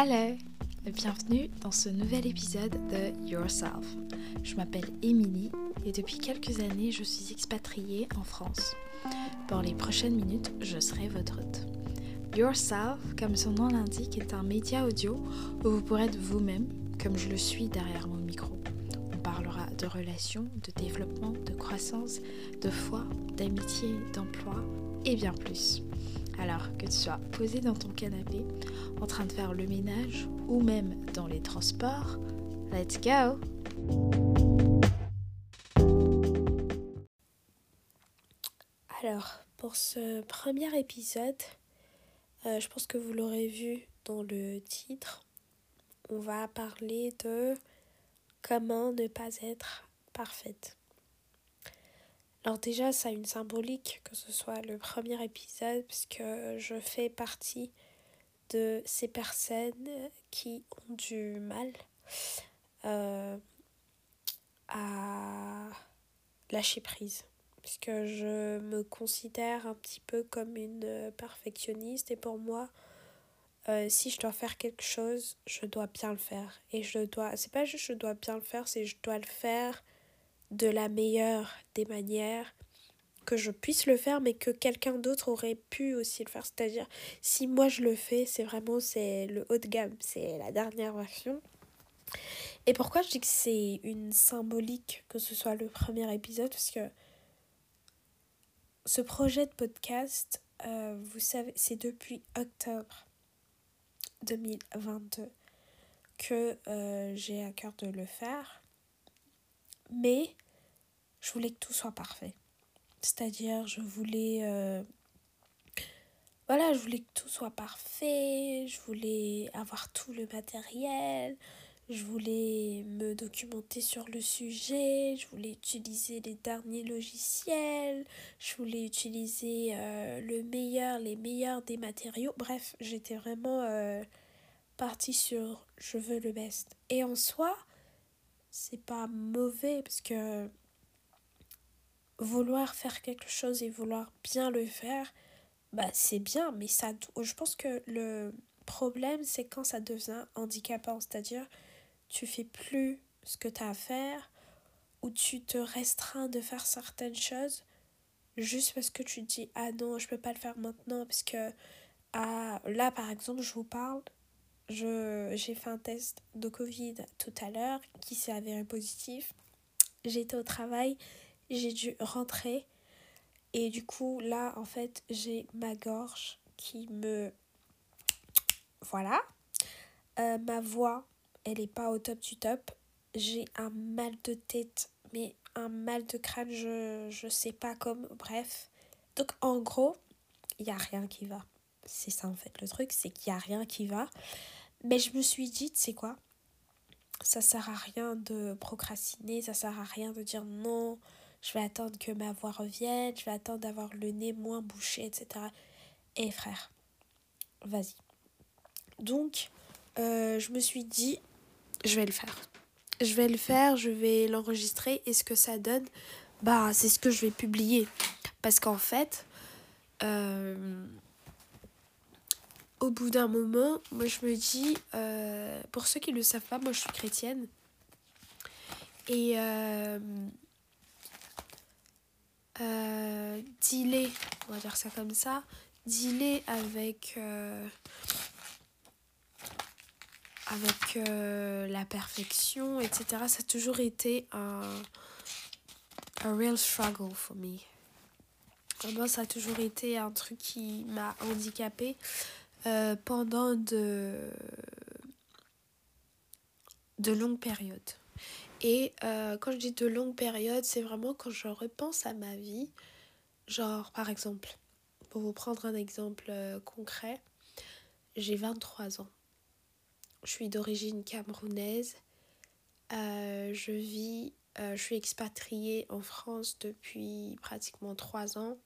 Hello Bienvenue dans ce nouvel épisode de Yourself. Je m'appelle Émilie et depuis quelques années je suis expatriée en France. Pour les prochaines minutes, je serai votre hôte. Yourself, comme son nom l'indique, est un média audio où vous pourrez être vous-même, comme je le suis derrière mon micro. On parlera de relations, de développement, de croissance, de foi, d'amitié, d'emploi et bien plus. Alors que tu sois posé dans ton canapé, en train de faire le ménage ou même dans les transports, let's go! Alors, pour ce premier épisode, euh, je pense que vous l'aurez vu dans le titre, on va parler de comment ne pas être parfaite. Alors déjà, ça a une symbolique que ce soit le premier épisode, puisque je fais partie de ces personnes qui ont du mal euh, à lâcher prise. Puisque je me considère un petit peu comme une perfectionniste et pour moi, euh, si je dois faire quelque chose, je dois bien le faire. Et je dois, c'est pas juste je dois bien le faire, c'est je dois le faire de la meilleure des manières que je puisse le faire mais que quelqu'un d'autre aurait pu aussi le faire. C'est à dire si moi je le fais c'est vraiment c'est le haut de gamme c'est la dernière version. Et pourquoi je dis que c'est une symbolique que ce soit le premier épisode? Parce que ce projet de podcast euh, vous savez c'est depuis octobre 2022 que euh, j'ai à cœur de le faire mais je voulais que tout soit parfait. C'est-à-dire, je voulais. Euh, voilà, je voulais que tout soit parfait, je voulais avoir tout le matériel, je voulais me documenter sur le sujet, je voulais utiliser les derniers logiciels, je voulais utiliser euh, le meilleur, les meilleurs des matériaux. Bref, j'étais vraiment euh, partie sur je veux le best. Et en soi, c'est pas mauvais parce que vouloir faire quelque chose et vouloir bien le faire, bah c'est bien, mais ça je pense que le problème c'est quand ça devient handicapant, c'est-à-dire tu fais plus ce que tu as à faire ou tu te restreins de faire certaines choses juste parce que tu te dis ah non, je peux pas le faire maintenant parce que ah, là par exemple, je vous parle j'ai fait un test de Covid tout à l'heure qui s'est avéré positif. J'étais au travail, j'ai dû rentrer et du coup là en fait j'ai ma gorge qui me... Voilà. Euh, ma voix, elle est pas au top du top. J'ai un mal de tête, mais un mal de crâne, je, je sais pas comme... Bref. Donc en gros, il n'y a rien qui va. C'est ça en fait le truc, c'est qu'il n'y a rien qui va. Mais je me suis dit, tu sais quoi Ça sert à rien de procrastiner, ça sert à rien de dire non, je vais attendre que ma voix revienne, je vais attendre d'avoir le nez moins bouché, etc. Et frère, vas-y. Donc, euh, je me suis dit, je vais le faire. Je vais le faire, je vais l'enregistrer et ce que ça donne, bah, c'est ce que je vais publier. Parce qu'en fait, euh, au bout d'un moment, moi je me dis, euh, pour ceux qui ne le savent pas, moi je suis chrétienne. Et euh, euh, dealer, on va dire ça comme ça, dealer avec, avec la perfection, etc., ça a toujours été un, un real struggle for me. Moi, ça a toujours été un truc qui m'a handicapée euh, pendant de, de longues périodes. Et euh, quand je dis de longues périodes, c'est vraiment quand je repense à ma vie. Genre, par exemple, pour vous prendre un exemple euh, concret, j'ai 23 ans. Je suis d'origine camerounaise. je vis, je suis expatriée en France depuis pratiquement 3 ans.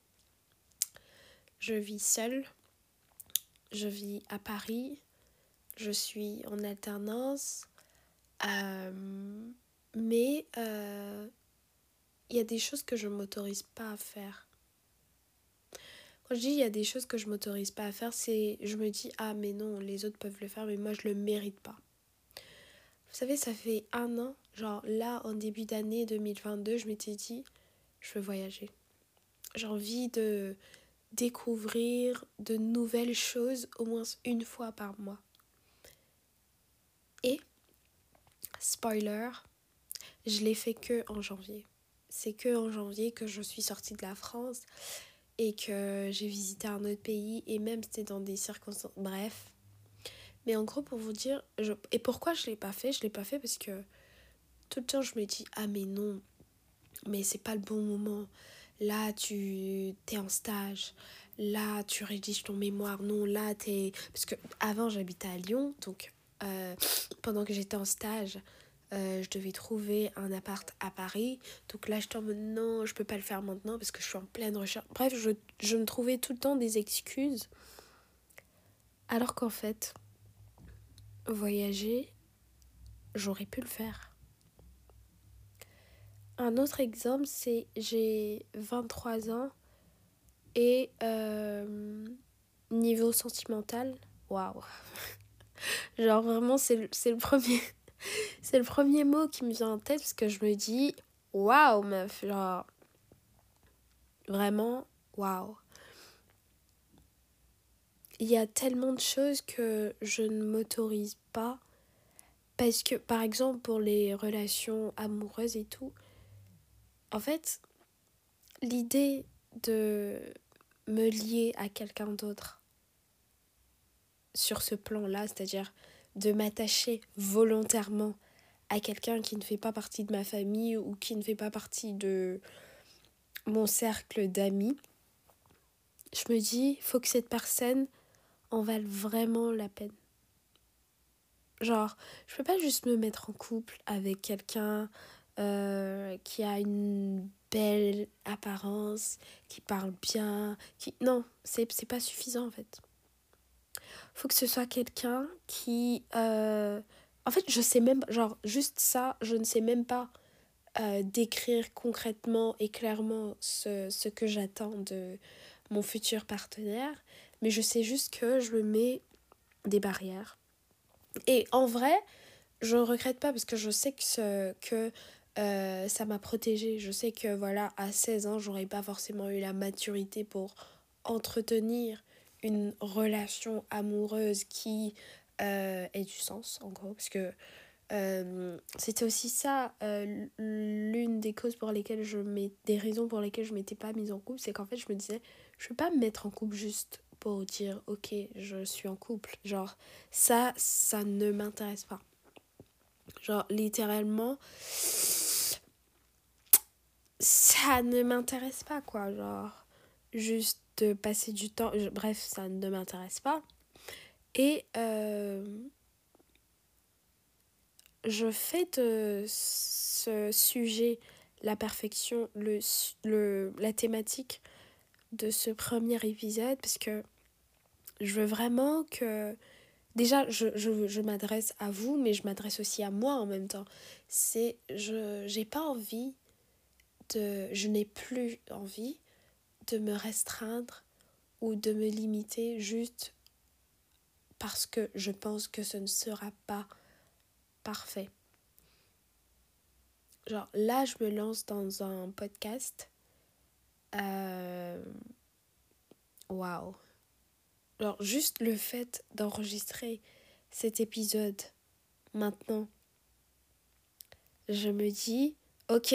Je vis seule je vis à Paris, je suis en alternance, euh, mais euh, il y a des choses que je ne m'autorise pas à faire. Quand je dis il y a des choses que je m'autorise pas à faire, c'est je me dis ah mais non, les autres peuvent le faire mais moi je le mérite pas. Vous savez, ça fait un an, genre là en début d'année 2022, je m'étais dit je veux voyager. J'ai envie de découvrir de nouvelles choses au moins une fois par mois. Et spoiler, je l'ai fait que en janvier. C'est que en janvier que je suis sortie de la France et que j'ai visité un autre pays et même c'était dans des circonstances bref mais en gros pour vous dire et pourquoi je l'ai pas fait? Je l'ai pas fait parce que tout le temps je me dis ah mais non mais c'est pas le bon moment là tu es en stage là tu rédiges ton mémoire non là t'es parce que avant j'habitais à Lyon donc euh, pendant que j'étais en stage euh, je devais trouver un appart à Paris. Donc là, je tombe, non, je peux pas le faire maintenant parce que je suis en pleine recherche. Bref, je, je me trouvais tout le temps des excuses. Alors qu'en fait, voyager, j'aurais pu le faire. Un autre exemple, c'est j'ai 23 ans et euh, niveau sentimental, waouh. Genre vraiment, c'est le premier c'est le premier mot qui me vient en tête parce que je me dis waouh meuf genre vraiment waouh il y a tellement de choses que je ne m'autorise pas parce que par exemple pour les relations amoureuses et tout en fait l'idée de me lier à quelqu'un d'autre sur ce plan là c'est-à-dire de m'attacher volontairement à quelqu'un qui ne fait pas partie de ma famille ou qui ne fait pas partie de mon cercle d'amis, je me dis, faut que cette personne en vale vraiment la peine. Genre, je peux pas juste me mettre en couple avec quelqu'un euh, qui a une belle apparence, qui parle bien, qui... Non, c'est pas suffisant en fait faut que ce soit quelqu'un qui... Euh, en fait, je sais même... Genre, juste ça, je ne sais même pas euh, décrire concrètement et clairement ce, ce que j'attends de mon futur partenaire. Mais je sais juste que je me mets des barrières. Et en vrai, je ne regrette pas parce que je sais que, euh, ça m'a protégée. Je sais que voilà, à 16 ans, j'aurais pas forcément eu la maturité pour entretenir une relation amoureuse qui euh, ait du sens, en gros, parce que euh, c'était aussi ça l'une des causes pour lesquelles je m'étais des raisons pour lesquelles je m'étais pas mise en couple. C'est qu'en fait je me disais je peux pas me mettre en couple juste pour dire ok je suis en couple. Genre ça ça ne m'intéresse pas genre littéralement ça ne m'intéresse pas quoi genre juste de passer du temps. Bref, ça ne m'intéresse pas. Et euh, je fais de ce sujet, la perfection, la thématique de ce premier épisode, parce que je veux vraiment que... Déjà, je, je, je m'adresse à vous, mais je m'adresse aussi à moi en même temps. C'est... Je j'ai pas envie de... Je n'ai plus envie de me restreindre ou de me limiter juste parce que je pense que ce ne sera pas parfait. Genre là, je me lance dans un podcast. Euh, waouh. Wow. Genre juste le fait d'enregistrer cet épisode maintenant, je me dis, ok,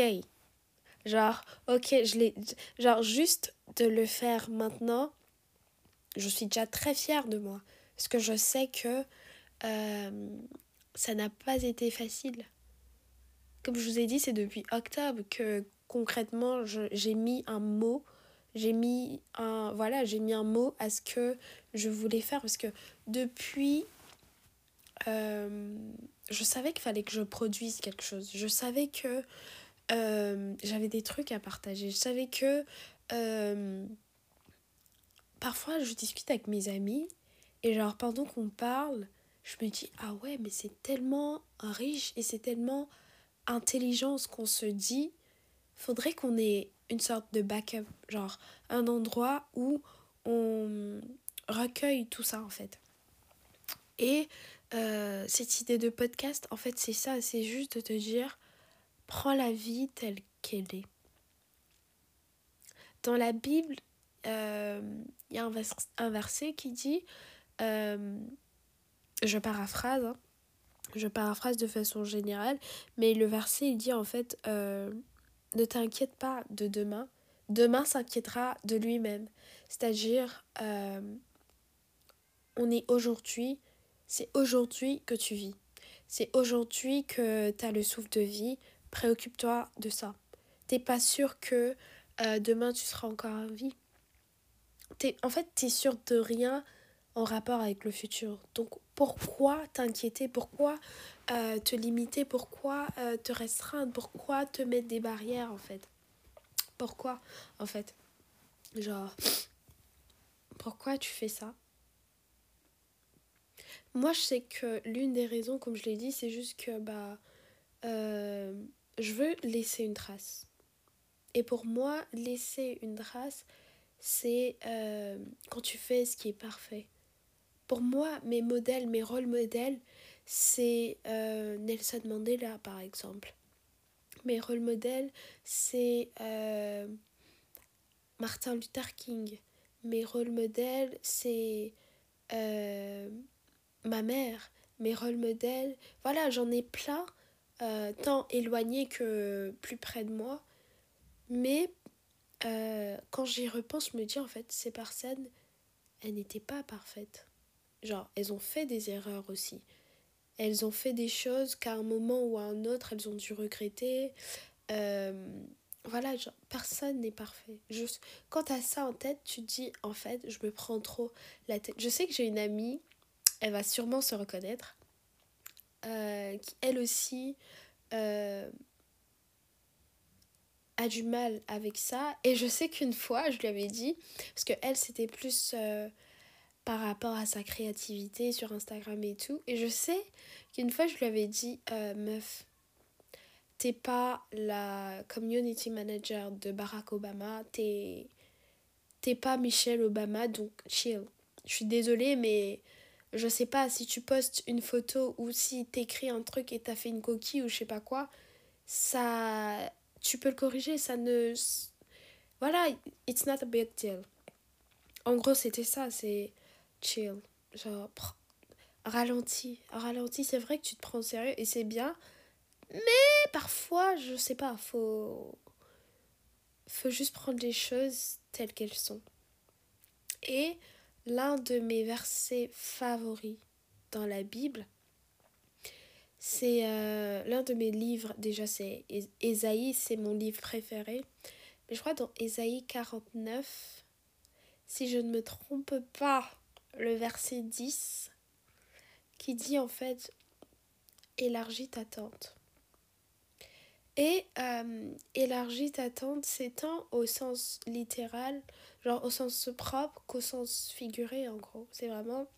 genre, ok, je l'ai, genre juste de le faire maintenant, je suis déjà très fière de moi. Parce que je sais que euh, ça n'a pas été facile. Comme je vous ai dit, c'est depuis octobre que concrètement j'ai mis un mot. J'ai mis un mot à ce que je voulais faire parce que depuis euh, je savais qu'il fallait que je produise quelque chose. Je savais que euh, j'avais des trucs à partager. Je savais que euh, parfois je discute avec mes amis et genre pendant qu'on parle, je me dis ah ouais mais c'est tellement riche et c'est tellement intelligent ce qu'on se dit. Faudrait qu'on ait une sorte de backup, genre un endroit où on recueille tout ça en fait. Et euh, cette idée de podcast, en fait, c'est ça, c'est juste de te dire, prends la vie telle qu'elle est. Dans la Bible, euh, il y a un, verset qui dit, euh, je paraphrase, hein, je paraphrase de façon générale, mais le verset il dit en fait, ne t'inquiète pas de demain, demain s'inquiétera de lui-même. C'est-à-dire, on est aujourd'hui, c'est aujourd'hui que tu vis. C'est aujourd'hui que tu as le souffle de vie. Préoccupe-toi de ça. T'es pas sûr que euh, demain tu seras encore en vie. En fait, tu es sûr de rien en rapport avec le futur. Donc pourquoi t'inquiéter? Pourquoi euh, te limiter Pourquoi euh, te restreindre Pourquoi te mettre des barrières en fait? Pourquoi en fait? Genre, pourquoi tu fais ça? Moi, je sais que l'une des raisons, comme je l'ai dit, c'est juste que bah, euh, je veux laisser une trace. Et pour moi, laisser une trace, c'est quand tu fais ce qui est parfait. Pour moi, mes modèles, mes rôles modèles, c'est euh, Nelson Mandela, par exemple. Mes rôles modèles, c'est Martin Luther King. Mes rôles modèles, c'est ma mère, mes rôles modèles. Voilà, j'en ai plein, euh, tant éloignés que plus près de moi. Mais euh, quand j'y repense, je me dis en fait, ces personnes, elles n'étaient pas parfaites. Genre, elles ont fait des erreurs aussi. Elles ont fait des choses qu'à un moment ou à un autre, elles ont dû regretter. Euh, voilà, personne n'est parfait. Juste, quand tu as ça en tête, tu te dis, en fait, je me prends trop la tête. Je sais que j'ai une amie elle va sûrement se reconnaître, euh, qui elle aussi euh, a du mal avec ça. Et je sais qu'une fois, je lui avais dit, parce que elle, c'était plus par rapport à sa créativité sur Instagram et tout. Et je sais qu'une fois, je lui avais dit, meuf, t'es pas la community manager de Barack Obama, t'es pas Michelle Obama, donc chill. Je suis désolée, mais je sais pas, si tu postes une photo ou si t'écris un truc et t'as fait une coquille ou je sais pas quoi, ça. Tu peux le corriger, ça ne. Voilà, it's not a big deal. En gros, c'était ça, c'est chill. Genre, ralenti. Ralenti, c'est vrai que tu te prends au sérieux et c'est bien. Mais parfois, je sais pas, faut. Faut juste prendre les choses telles qu'elles sont. Et l'un de mes versets favoris dans la Bible. C'est euh, l'un de mes livres, déjà c'est Ésaïe, c'est mon livre préféré. Mais je crois dans Ésaïe 49, si je ne me trompe pas, le verset 10, qui dit en fait élargis ta tente. Et euh, élargis ta tente, tant au sens littéral Genre au sens propre qu'au sens figuré en gros. C'est vraiment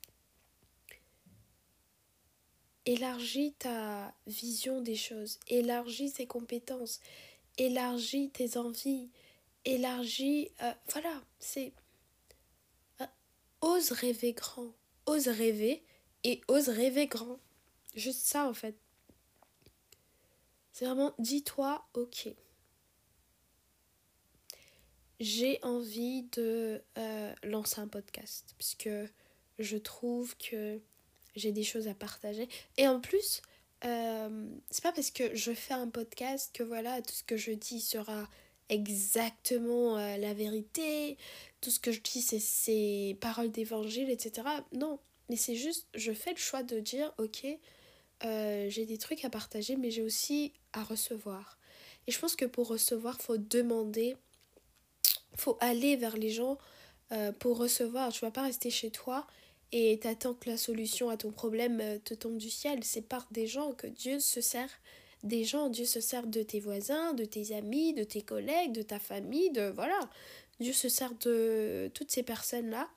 élargis ta vision des choses, élargis tes compétences, élargis tes envies, élargis... Euh, voilà, c'est... Ose rêver grand, ose rêver et ose rêver grand. Juste ça en fait. C'est vraiment dis-toi ok j'ai envie de euh, lancer un podcast puisque je trouve que j'ai des choses à partager. Et en plus, euh, c'est pas parce que je fais un podcast que voilà, tout ce que je dis sera exactement euh, la vérité, tout ce que je dis c'est paroles d'évangile, etc. Non, mais c'est juste, je fais le choix de dire, ok, j'ai des trucs à partager, mais j'ai aussi à recevoir. Et je pense que pour recevoir, faut demander faut aller vers les gens euh, pour recevoir. Tu vas pas rester chez toi et t'attends que la solution à ton problème euh, te tombe du ciel. C'est par des gens que Dieu se sert. Des gens, Dieu se sert de tes voisins, de tes amis, de tes collègues, de ta famille, de voilà. Dieu se sert de toutes ces personnes-là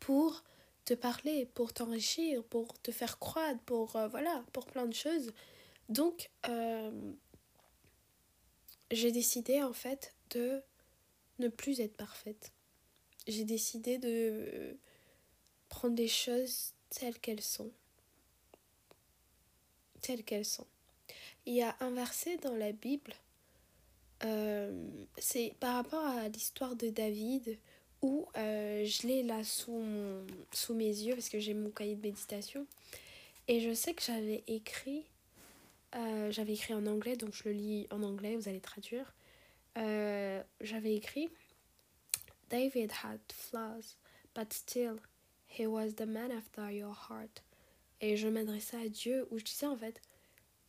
pour te parler, pour t'enrichir, pour te faire croître, pour euh, voilà, pour plein de choses. Donc j'ai décidé en fait de ne plus être parfaite. j'ai décidé de prendre les choses telles qu'elles sont. Telles qu'elles sont. Il y a un verset dans la Bible, euh, c'est par rapport à l'histoire de David, où euh, je l'ai là sous, sous mes yeux, parce que j'ai mon cahier de méditation. Et je sais que j'avais écrit, euh, j'avais écrit en anglais, donc je le lis en anglais, vous allez traduire. j'avais écrit David had flaws, but still, he was the man after your heart. Et je m'adressais à Dieu où je disais en fait,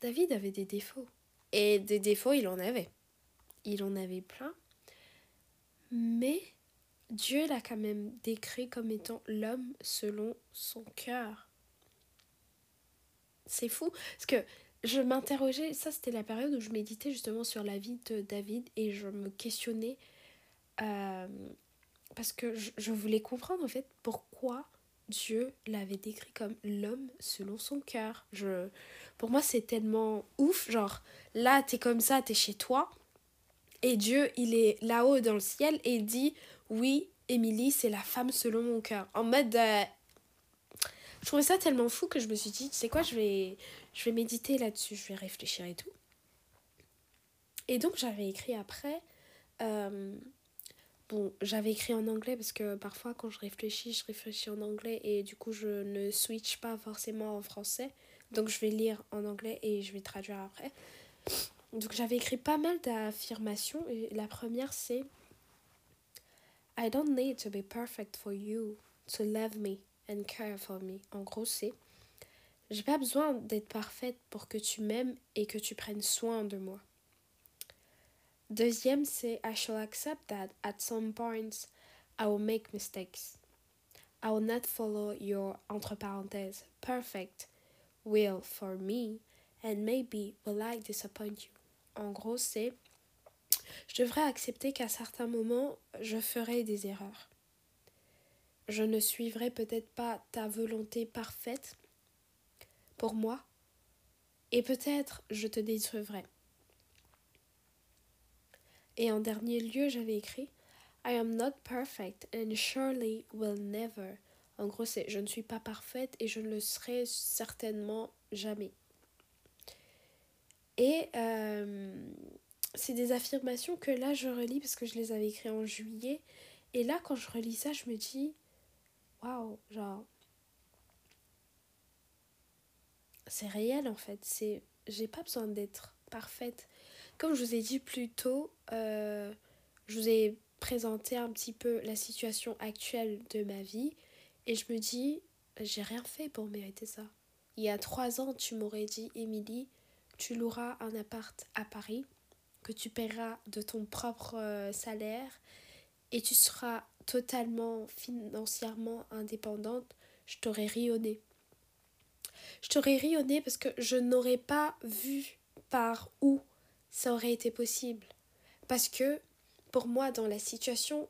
David avait des défauts. Et des défauts, il en avait. Il en avait plein. Mais Dieu l'a quand même décrit comme étant l'homme selon son cœur. C'est fou. Parce que je m'interrogeais, ça c'était la période où je méditais justement sur la vie de David et je me questionnais euh, parce que je, voulais comprendre en fait pourquoi Dieu l'avait décrit comme l'homme selon son cœur. Je, pour moi, c'est tellement ouf. Genre, là, t'es comme ça, t'es chez toi. Et Dieu, il est là-haut dans le ciel et il dit Oui, Émilie, c'est la femme selon mon cœur. En mode. Euh, je trouvais ça tellement fou que je me suis dit Tu sais quoi, je vais, je vais méditer là-dessus, je vais réfléchir et tout. Et donc, j'avais écrit après. Euh, Bon, j'avais écrit en anglais parce que parfois quand je réfléchis, je réfléchis en anglais et du coup je ne switch pas forcément en français. Donc je vais lire en anglais et je vais traduire après. Donc j'avais écrit pas mal d'affirmations et la première c'est I don't need to be perfect for you to love me and care for me. En gros c'est j'ai pas besoin d'être parfaite pour que tu m'aimes et que tu prennes soin de moi. Deuxième, c'est I shall accept that at some points I will make mistakes. I will not follow your entre parenthèses perfect will for me and maybe will I disappoint you. En gros, c'est je devrais accepter qu'à certains moments, je ferai des erreurs. Je ne suivrai peut-être pas ta volonté parfaite pour moi et peut-être je te détruirai. Et en dernier lieu, j'avais écrit I am not perfect and surely will never. En gros, c'est je ne suis pas parfaite et je ne le serai certainement jamais. Et euh, c'est des affirmations que là je relis parce que je les avais écrites en juillet. Et là, quand je relis ça, je me dis waouh, genre. C'est réel en fait. C'est j'ai pas besoin d'être parfaite. Comme je vous ai dit plus tôt, euh, je vous ai présenté un petit peu la situation actuelle de ma vie et je me dis, j'ai rien fait pour mériter ça. Il y a trois ans, tu m'aurais dit, Émilie, tu loueras un appart à Paris, que tu paieras de ton propre euh, salaire et tu seras totalement financièrement indépendante, je t'aurais rionné. Je t'aurais rionné parce que je n'aurais pas vu par où ça aurait été possible. Parce que pour moi, dans la situation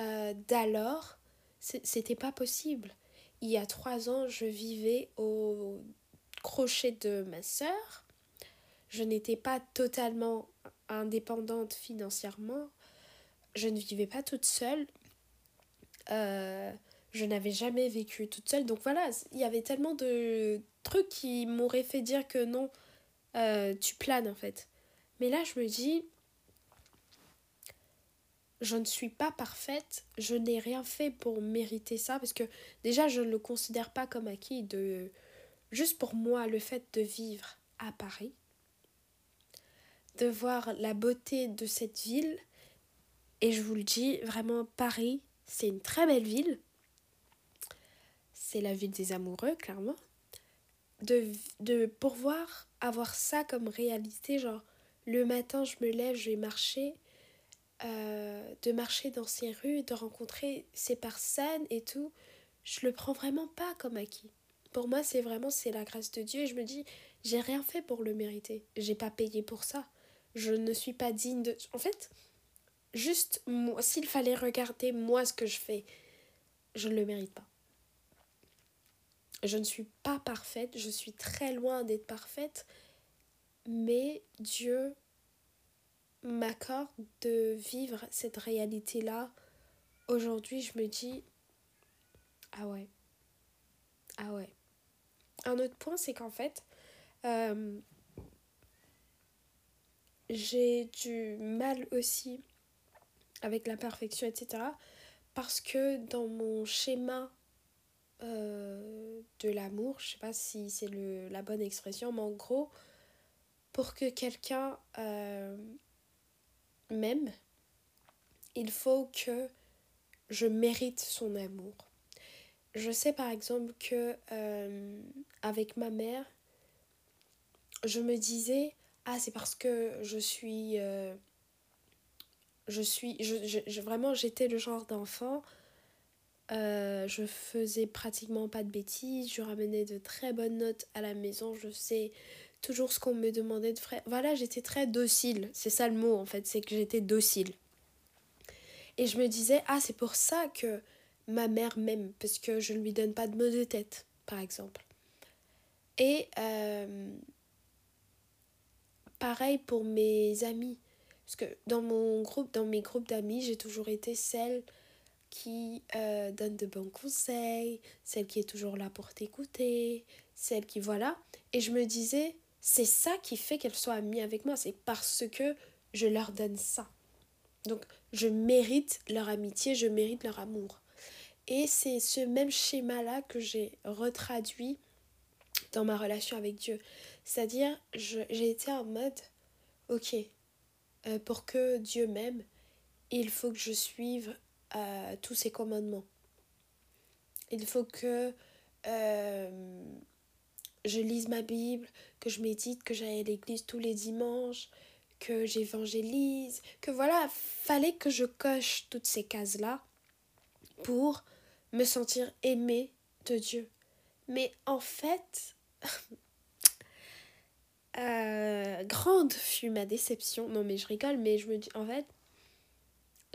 euh, d'alors, c'était pas possible. Il y a trois ans, je vivais au crochet de ma sœur. Je n'étais pas totalement indépendante financièrement. Je ne vivais pas toute seule. Euh, je n'avais jamais vécu toute seule. Donc voilà, il y avait tellement de trucs qui m'auraient fait dire que non, euh, tu planes en fait. Mais là, je me dis, je ne suis pas parfaite, je n'ai rien fait pour mériter ça, parce que déjà, je ne le considère pas comme acquis de... Juste pour moi, le fait de vivre à Paris, de voir la beauté de cette ville, et je vous le dis, vraiment, Paris, c'est une très belle ville. C'est la ville des amoureux, clairement. De, de pouvoir avoir ça comme réalité, genre, le matin, je me lève, je vais marcher. Euh, de marcher dans ces rues, de rencontrer ces personnes et tout, je le prends vraiment pas comme acquis. Pour moi, c'est vraiment c'est la grâce de Dieu et je me dis j'ai rien fait pour le mériter. J'ai pas payé pour ça. Je ne suis pas digne de En fait, juste moi s'il fallait regarder moi ce que je fais, je ne le mérite pas. Je ne suis pas parfaite, je suis très loin d'être parfaite, mais Dieu m'accorde de vivre cette réalité-là aujourd'hui, je me dis, ah ouais, ah ouais. Un autre point, c'est qu'en fait, euh, j'ai du mal aussi avec la perfection, etc. Parce que dans mon schéma euh, de l'amour, je sais pas si c'est la bonne expression, mais en gros, pour que quelqu'un euh, m'aime, il faut que je mérite son amour. Je sais par exemple que euh, avec ma mère, je me disais ah c'est parce que je suis je suis vraiment j'étais le genre d'enfant euh, je faisais pratiquement pas de bêtises je ramenais de très bonnes notes à la maison je sais toujours ce qu'on me demandait de faire voilà j'étais très docile c'est ça le mot en fait c'est que j'étais docile et je me disais ah c'est pour ça que ma mère m'aime parce que je ne lui donne pas de mots de tête par exemple et euh, pareil pour mes amis. Parce que dans mon groupe, dans mes groupes d'amis, j'ai toujours été celle qui euh, donne de bons conseils, celle qui est toujours là pour t'écouter, celle qui voilà. Et je me disais, c'est ça qui fait qu'elles soient amies avec moi, c'est parce que je leur donne ça. Donc je mérite leur amitié, je mérite leur amour. Et c'est ce même schéma-là que j'ai retraduit dans ma relation avec Dieu. C'est-à-dire, j'ai été en mode, ok, euh, pour que Dieu m'aime, il faut que je suive tous ses commandements. Il faut que euh, je lise ma Bible, que je médite, que j'aille à l'église tous les dimanches, que j'évangélise, que voilà, fallait que je coche toutes ces cases-là pour me sentir aimée de Dieu. Mais en fait, Euh, grande fut ma déception. Non, mais je rigole, mais je me dis, en fait,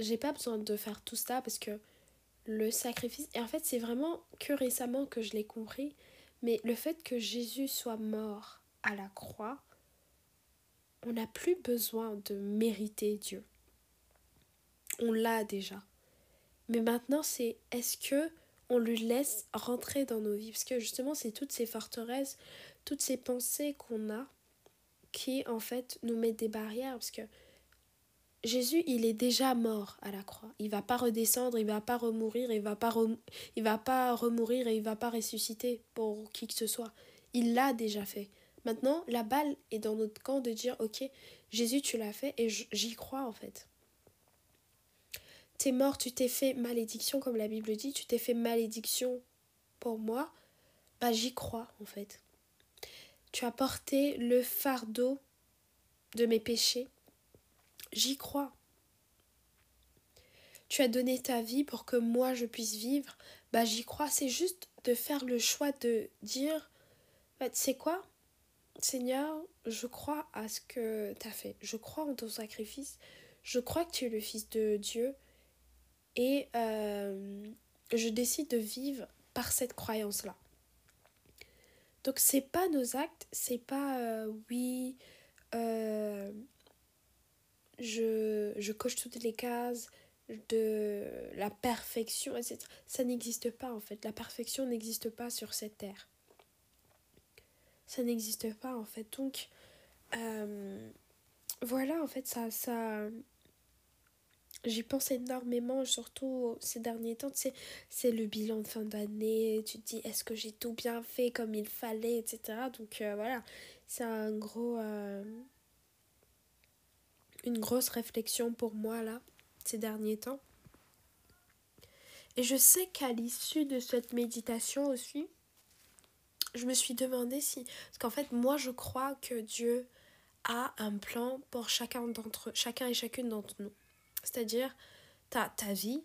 j'ai pas besoin de faire tout ça parce que le sacrifice. Et en fait, c'est vraiment que récemment que je l'ai compris. Mais le fait que Jésus soit mort à la croix, on n'a plus besoin de mériter Dieu. On l'a déjà. Mais maintenant, c'est est-ce que on lui laisse rentrer dans nos vies? Parce que justement, c'est toutes ces forteresses, toutes ces pensées qu'on a qui en fait nous met des barrières parce que Jésus, il est déjà mort à la croix. Il va pas redescendre, il va pas remourir, il va pas il va pas remourir et il va pas ressusciter pour qui que ce soit. Il l'a déjà fait. Maintenant, la balle est dans notre camp de dire OK, Jésus, tu l'as fait et j'y crois en fait. T'es mort, tu t'es fait malédiction comme la Bible dit, tu t'es fait malédiction pour moi. Bah j'y crois en fait. Tu as porté le fardeau de mes péchés. J'y crois. Tu as donné ta vie pour que moi je puisse vivre. Bah j'y crois. C'est juste de faire le choix de dire, bah, sais quoi? Seigneur, je crois à ce que tu as fait. Je crois en ton sacrifice. Je crois que tu es le Fils de Dieu. Et euh, je décide de vivre par cette croyance-là. Donc c'est pas nos actes, c'est pas euh, oui, euh, je, je coche toutes les cases de la perfection, etc. Ça n'existe pas en fait. La perfection n'existe pas sur cette terre. Ça n'existe pas en fait. Donc euh, voilà en fait ça, ça, J'y pense énormément, surtout ces derniers temps. C'est le bilan de fin d'année. Tu te dis, est-ce que j'ai tout bien fait comme il fallait, etc. Donc euh, voilà, c'est un gros. Euh, une grosse réflexion pour moi, là, ces derniers temps. Et je sais qu'à l'issue de cette méditation aussi, je me suis demandé si. Parce qu'en fait, moi, je crois que Dieu a un plan pour chacun d'entre chacun et chacune d'entre nous. C'est-à-dire, tu as ta vie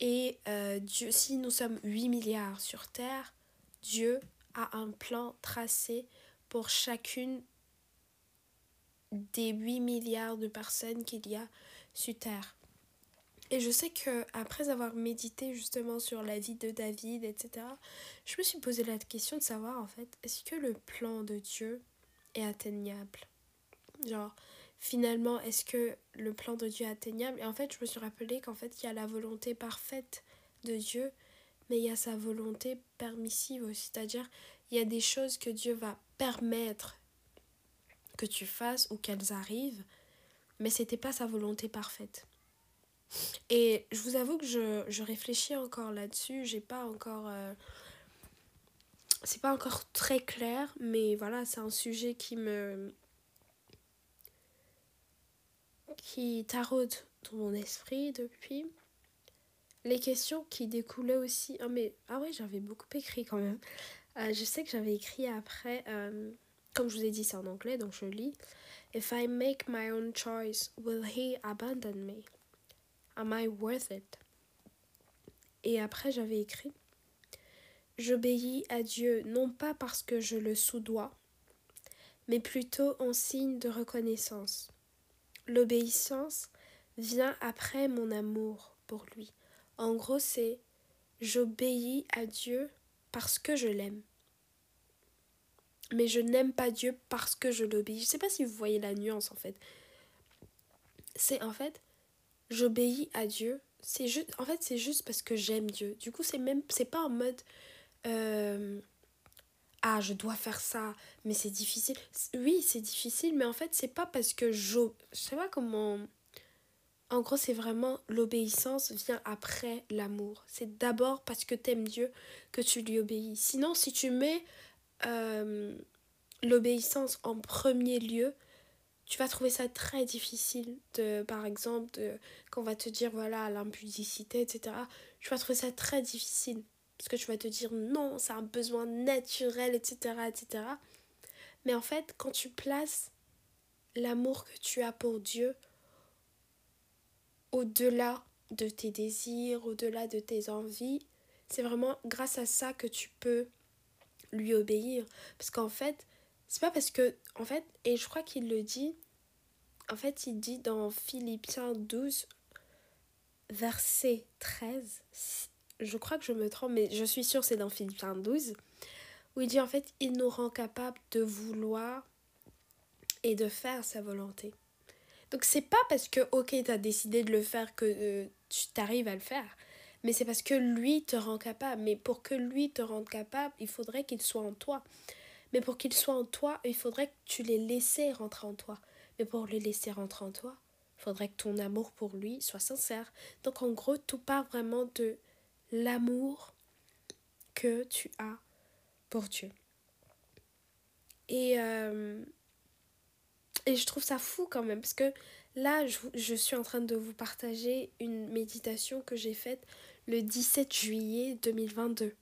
et euh, Dieu, si nous sommes 8 milliards sur Terre, Dieu a un plan tracé pour chacune des 8 milliards de personnes qu'il y a sur Terre. Et je sais que après avoir médité justement sur la vie de David, etc., je me suis posé la question de savoir en fait, est-ce que le plan de Dieu est atteignable? Genre, finalement, est-ce que le plan de Dieu est atteignable? Et en fait, je me suis rappelé qu'en fait, il y a la volonté parfaite de Dieu, mais il y a sa volonté permissive aussi. C'est-à-dire, il y a des choses que Dieu va permettre que tu fasses ou qu'elles arrivent, mais c'était pas sa volonté parfaite. Et je vous avoue que je, réfléchis encore là-dessus, j'ai pas encore. Euh, c'est pas encore très clair, mais voilà, c'est un sujet qui me. qui taraude dans mon esprit depuis. Les questions qui découlaient aussi. Oh, mais. Ah ouais, j'avais beaucoup écrit quand même. Euh, je sais que j'avais écrit après. Euh, comme je vous ai dit, c'est en anglais, donc je lis. If I make my own choice, will he abandon me? Am I worth it? Et après, j'avais écrit J'obéis à Dieu non pas parce que je le sous-dois, mais plutôt en signe de reconnaissance. L'obéissance vient après mon amour pour lui. En gros, c'est j'obéis à Dieu parce que je l'aime mais je n'aime pas Dieu parce que je l'obéis. Je sais pas si vous voyez la nuance en fait. C'est en fait, j'obéis à Dieu. C'est juste, en fait, c'est juste parce que j'aime Dieu. Du coup, c'est même, c'est pas en mode, euh, ah, je dois faire ça, mais c'est difficile. Oui, c'est difficile, mais en fait, c'est pas parce que je, je sais pas comment. En gros, c'est vraiment l'obéissance vient après l'amour. C'est d'abord parce que t'aimes Dieu que tu lui obéis. Sinon, si tu mets euh, l'obéissance en premier lieu, tu vas trouver ça très difficile de, par exemple, de, quand on va te dire, voilà, l'impudicité, etc. Tu vas trouver ça très difficile. Parce que tu vas te dire, non, c'est un besoin naturel, etc., etc. Mais en fait, quand tu places l'amour que tu as pour Dieu au-delà de tes désirs, au-delà de tes envies, c'est vraiment grâce à ça que tu peux lui obéir. Parce qu'en fait, c'est pas parce que, en fait, et je crois qu'il le dit, en fait, il dit dans Philippiens 12, verset 13, je crois que je me trompe, mais je suis sûre c'est dans Philippiens 12, où il dit en fait, il nous rend capable de vouloir et de faire sa volonté. Donc c'est pas parce que, ok, tu as décidé de le faire que euh, tu t'arrives à le faire mais c'est parce que lui te rend capable. Mais pour que lui te rende capable, il faudrait qu'il soit en toi. Mais pour qu'il soit en toi, il faudrait que tu les laisses rentrer en toi. Mais pour le laisser rentrer en toi, il faudrait que ton amour pour lui soit sincère. Donc en gros, tout part vraiment de l'amour que tu as pour Dieu. Et, euh, et je trouve ça fou quand même, parce que là, je, je suis en train de vous partager une méditation que j'ai faite le 17 juillet 2022.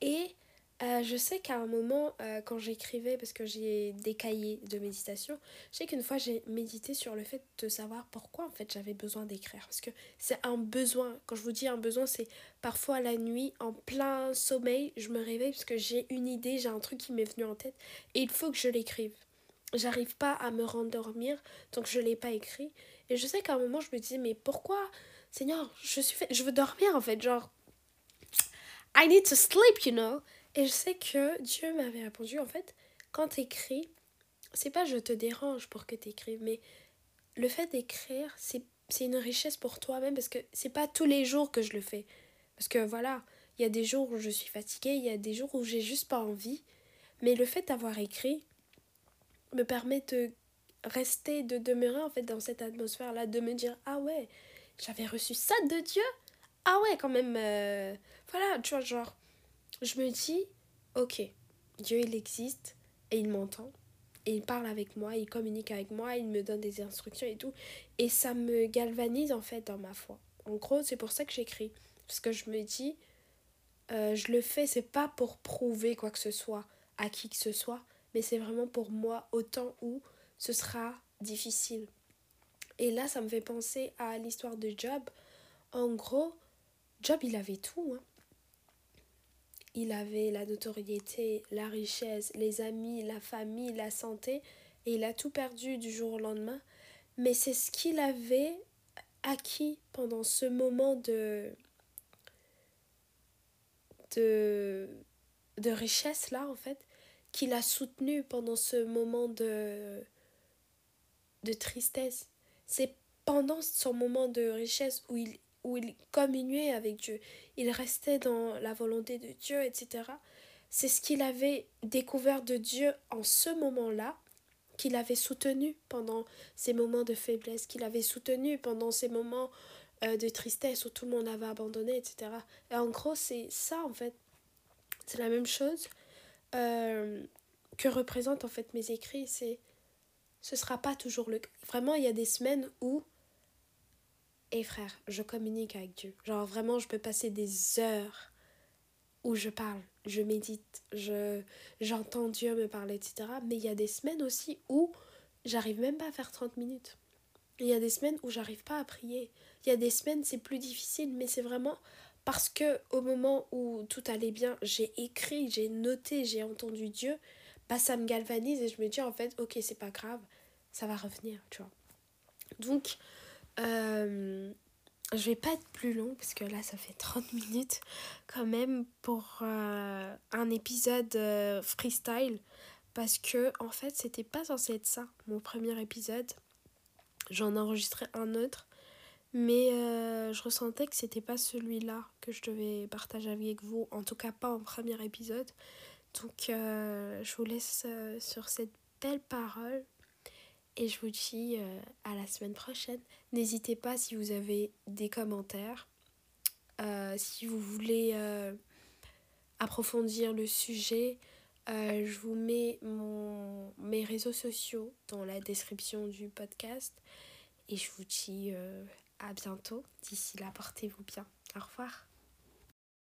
Et euh, je sais qu'à un moment, euh, quand j'écrivais, parce que j'ai des cahiers de méditation, je sais qu'une fois j'ai médité sur le fait de savoir pourquoi en fait j'avais besoin d'écrire. Parce que c'est un besoin. Quand je vous dis un besoin, c'est parfois la nuit, en plein sommeil, je me réveille parce que j'ai une idée, j'ai un truc qui m'est venu en tête et il faut que je l'écrive. J'arrive pas à me rendormir tant que je l'ai pas écrit. Et je sais qu'à un moment, je me disais, mais pourquoi, Seigneur, je suis je veux dormir en fait, genre, I need to sleep, you know. Et je sais que Dieu m'avait répondu, en fait, quand t'écris, c'est pas je te dérange pour que t'écrives, mais le fait d'écrire, c'est une richesse pour toi-même parce que c'est pas tous les jours que je le fais. Parce que voilà, il y a des jours où je suis fatiguée, il y a des jours où j'ai juste pas envie. Mais le fait d'avoir écrit me permet de rester, de demeurer en fait dans cette atmosphère-là, de me dire ah ouais, j'avais reçu ça de Dieu. Ah ouais, quand même. Euh, voilà, tu vois, genre, je me dis ok, Dieu il existe et il m'entend. Et il parle avec moi, il communique avec moi, il me donne des instructions et tout. Et ça me galvanise en fait dans ma foi. En gros, c'est pour ça que j'écris. Parce que je me dis, euh, je le fais, c'est pas pour prouver quoi que ce soit à qui que ce soit, mais c'est vraiment pour moi autant où ce sera difficile. Et là, ça me fait penser à l'histoire de Job. En gros, Job, il avait tout. Hein. Il avait la notoriété, la richesse, les amis, la famille, la santé. Et il a tout perdu du jour au lendemain. Mais c'est ce qu'il avait acquis pendant ce moment de, de, de richesse là, en fait, qui l'a soutenu pendant ce moment de, de tristesse. C'est pendant son moment de richesse où il, où il communiait avec Dieu, il restait dans la volonté de Dieu, etc. C'est ce qu'il avait découvert de Dieu en ce moment-là, qu'il avait soutenu pendant ces moments de faiblesse, qu'il avait soutenu pendant ces moments euh, de tristesse où tout le monde avait abandonné, etc. Et en gros, c'est ça, en fait. C'est la même chose euh, que représentent, en fait, mes écrits. C'est ce sera pas toujours le cas. Vraiment, il y a des semaines où et frère, je communique avec Dieu. Genre vraiment, je peux passer des heures où je parle, je médite, je j'entends Dieu me parler, etc. Mais il y a des semaines aussi où j'arrive même pas à faire 30 minutes. Il y a des semaines où j'arrive pas à prier. Il y a des semaines c'est plus difficile, mais c'est vraiment parce que au moment où tout allait bien, j'ai écrit, j'ai noté, j'ai entendu Dieu, bah ça me galvanise et je me dis en fait, ok, c'est pas grave, ça va revenir, tu vois. Donc, euh, je vais pas être plus long parce que là ça fait 30 minutes quand même pour euh, un épisode euh, freestyle parce que en fait c'était pas censé être ça mon premier épisode j'en enregistrais un autre mais je ressentais que c'était pas celui-là que je devais partager avec vous en tout cas pas en premier épisode donc je vous laisse sur cette belle parole et je vous dis euh, à la semaine prochaine. N'hésitez pas si vous avez des commentaires, euh, si vous voulez euh, approfondir le sujet. je vous mets mes réseaux sociaux dans la description du podcast. Et je vous dis à bientôt. D'ici là, portez-vous bien. Au revoir.